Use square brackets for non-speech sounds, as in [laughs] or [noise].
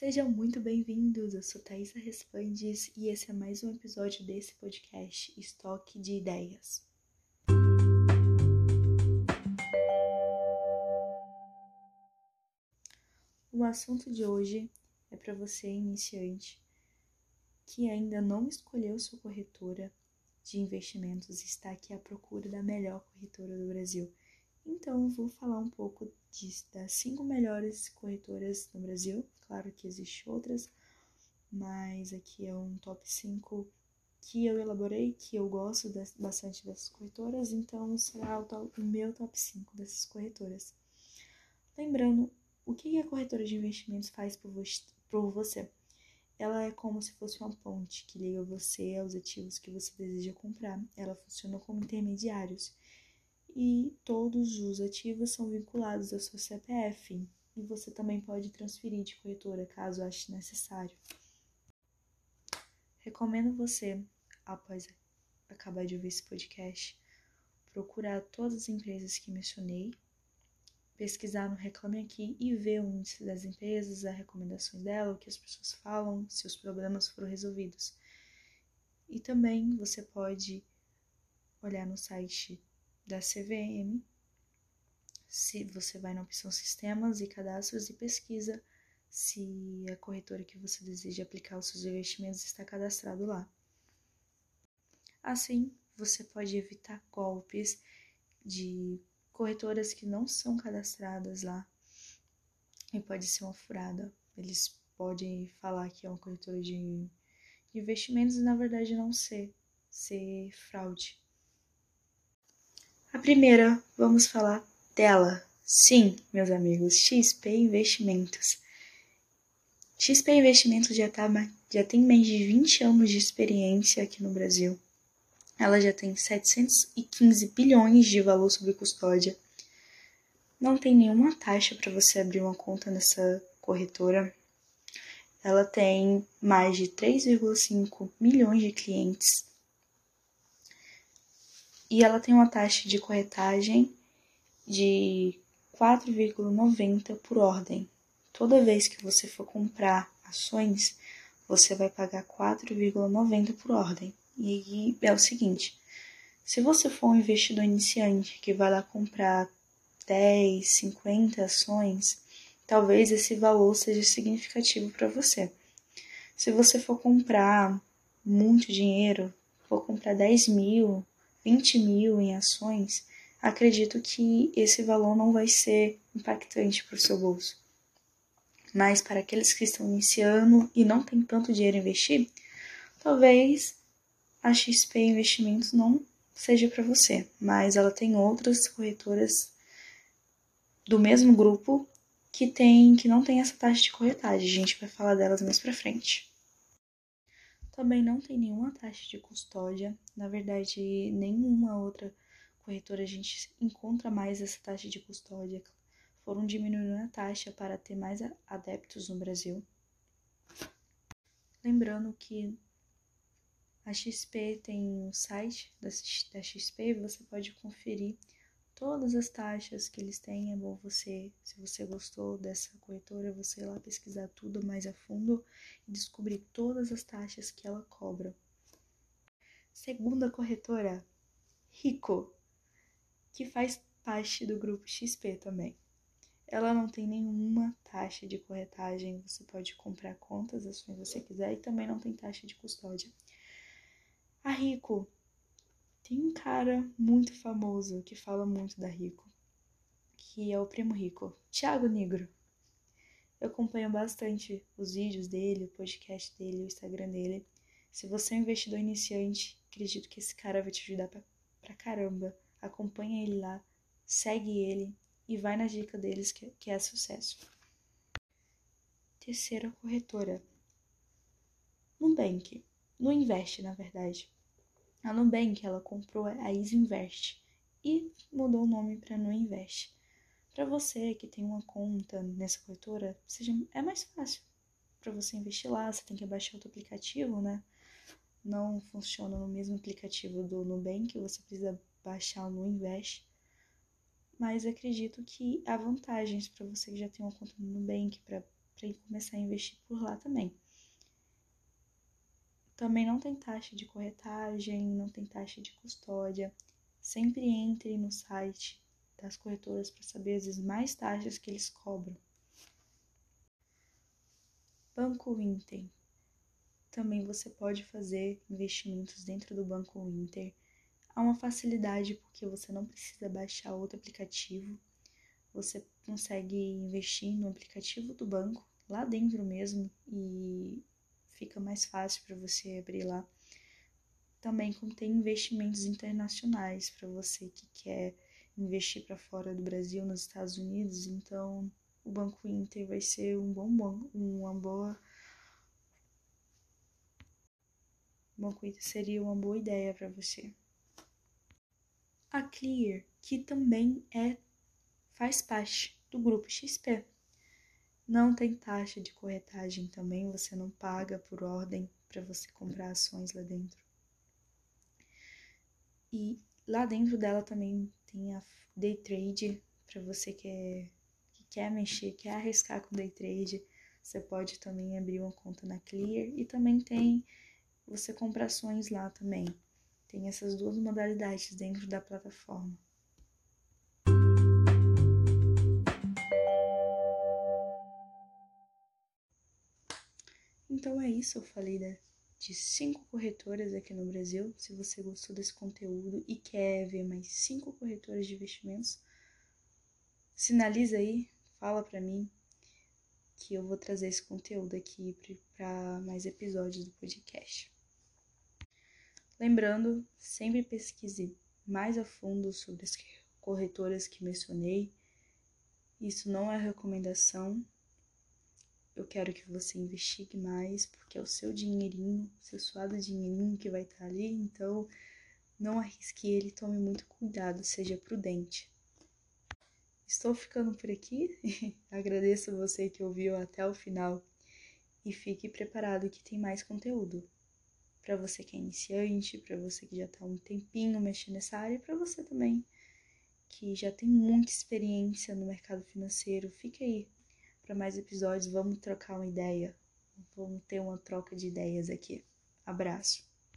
Sejam muito bem-vindos, eu sou Thaisa Respondes e esse é mais um episódio desse podcast Estoque de Ideias. O assunto de hoje é para você, iniciante, que ainda não escolheu sua corretora de investimentos e está aqui à procura da melhor corretora do Brasil. Então, eu vou falar um pouco de, das cinco melhores corretoras no Brasil. Claro que existem outras, mas aqui é um top 5 que eu elaborei, que eu gosto de, bastante dessas corretoras, então será o, top, o meu top 5 dessas corretoras. Lembrando, o que a corretora de investimentos faz por você? Ela é como se fosse uma ponte que liga você aos ativos que você deseja comprar. Ela funciona como intermediários e todos os ativos são vinculados ao seu CPF. E você também pode transferir de corretora caso ache necessário. Recomendo você, após acabar de ouvir esse podcast, procurar todas as empresas que mencionei, pesquisar no Reclame Aqui e ver o índice das empresas, as recomendações dela, o que as pessoas falam, se os problemas foram resolvidos. E também você pode olhar no site da CVM, se você vai na opção Sistemas e Cadastros e pesquisa se a corretora que você deseja aplicar os seus investimentos está cadastrado lá. Assim, você pode evitar golpes de corretoras que não são cadastradas lá e pode ser uma furada. Eles podem falar que é uma corretora de investimentos e na verdade não ser, ser fraude. A primeira, vamos falar dela. Sim, meus amigos, XP Investimentos. XP Investimentos já, tá, já tem mais de 20 anos de experiência aqui no Brasil. Ela já tem 715 bilhões de valor sob custódia. Não tem nenhuma taxa para você abrir uma conta nessa corretora. Ela tem mais de 3,5 milhões de clientes e ela tem uma taxa de corretagem de 4,90 por ordem. Toda vez que você for comprar ações, você vai pagar 4,90 por ordem. E é o seguinte: se você for um investidor iniciante que vai lá comprar 10, 50 ações, talvez esse valor seja significativo para você. Se você for comprar muito dinheiro, for comprar 10 mil, 20 mil em ações, acredito que esse valor não vai ser impactante para o seu bolso. Mas para aqueles que estão iniciando e não têm tanto dinheiro a investir, talvez a XP Investimentos não seja para você, mas ela tem outras corretoras do mesmo grupo que tem que não tem essa taxa de corretagem. A gente vai falar delas mais para frente. Também não tem nenhuma taxa de custódia. Na verdade, nenhuma outra corretora a gente encontra mais essa taxa de custódia. Foram diminuindo a taxa para ter mais adeptos no Brasil. Lembrando que a XP tem um site da, XP você pode conferir todas as taxas que eles têm. É bom você, se você gostou dessa corretora, você ir lá pesquisar tudo mais a fundo e descobrir todas as taxas que ela cobra. Segunda corretora, Rico, que faz parte do grupo XP também. Ela não tem nenhuma taxa de corretagem, você pode comprar quantas ações você quiser e também não tem taxa de custódia. A Rico tem um cara muito famoso que fala muito da Rico, que é o primo Rico, Thiago Negro. Eu acompanho bastante os vídeos dele, o podcast dele, o Instagram dele. Se você é um investidor iniciante, acredito que esse cara vai te ajudar pra, pra caramba. Acompanha ele lá, segue ele e vai na dica deles que, que é sucesso. Terceira corretora. Nubank. No Invest, na verdade. A Nubank ela comprou a Isinvest e mudou o nome para Nuinvest. Para você que tem uma conta nessa corretora, seja, é mais fácil para você investir lá. Você tem que baixar outro aplicativo, né? Não funciona no mesmo aplicativo do Nubank, você precisa baixar o Nuinvest. Mas acredito que há vantagens para você que já tem uma conta no Nubank para começar a investir por lá também. Também não tem taxa de corretagem, não tem taxa de custódia. Sempre entre no site das corretoras para saber as mais taxas que eles cobram. Banco Inter. Também você pode fazer investimentos dentro do Banco Inter. Há uma facilidade porque você não precisa baixar outro aplicativo. Você consegue investir no aplicativo do banco, lá dentro mesmo, e fica mais fácil para você abrir lá. Também contém investimentos internacionais para você que quer investir para fora do Brasil, nos Estados Unidos. Então, o Banco Inter vai ser um bom banco, uma boa. O Banco Inter seria uma boa ideia para você. A Clear, que também é faz parte do grupo XP. Não tem taxa de corretagem também, você não paga por ordem para você comprar ações lá dentro. E lá dentro dela também tem a day trade para você que, é, que quer mexer, quer arriscar com day trade. Você pode também abrir uma conta na Clear e também tem você compra ações lá também. Tem essas duas modalidades dentro da plataforma. Então é isso, eu falei da, de cinco corretoras aqui no Brasil. Se você gostou desse conteúdo e quer ver mais cinco corretoras de investimentos, sinaliza aí, fala para mim que eu vou trazer esse conteúdo aqui para mais episódios do podcast. Lembrando, sempre pesquise mais a fundo sobre as corretoras que mencionei. Isso não é recomendação, eu quero que você investigue mais, porque é o seu dinheirinho, seu suado dinheirinho que vai estar ali, então não arrisque ele, tome muito cuidado, seja prudente. Estou ficando por aqui, [laughs] agradeço você que ouviu até o final e fique preparado que tem mais conteúdo. Para você que é iniciante, para você que já está um tempinho mexendo nessa área, e para você também que já tem muita experiência no mercado financeiro, fique aí para mais episódios. Vamos trocar uma ideia. Vamos ter uma troca de ideias aqui. Abraço.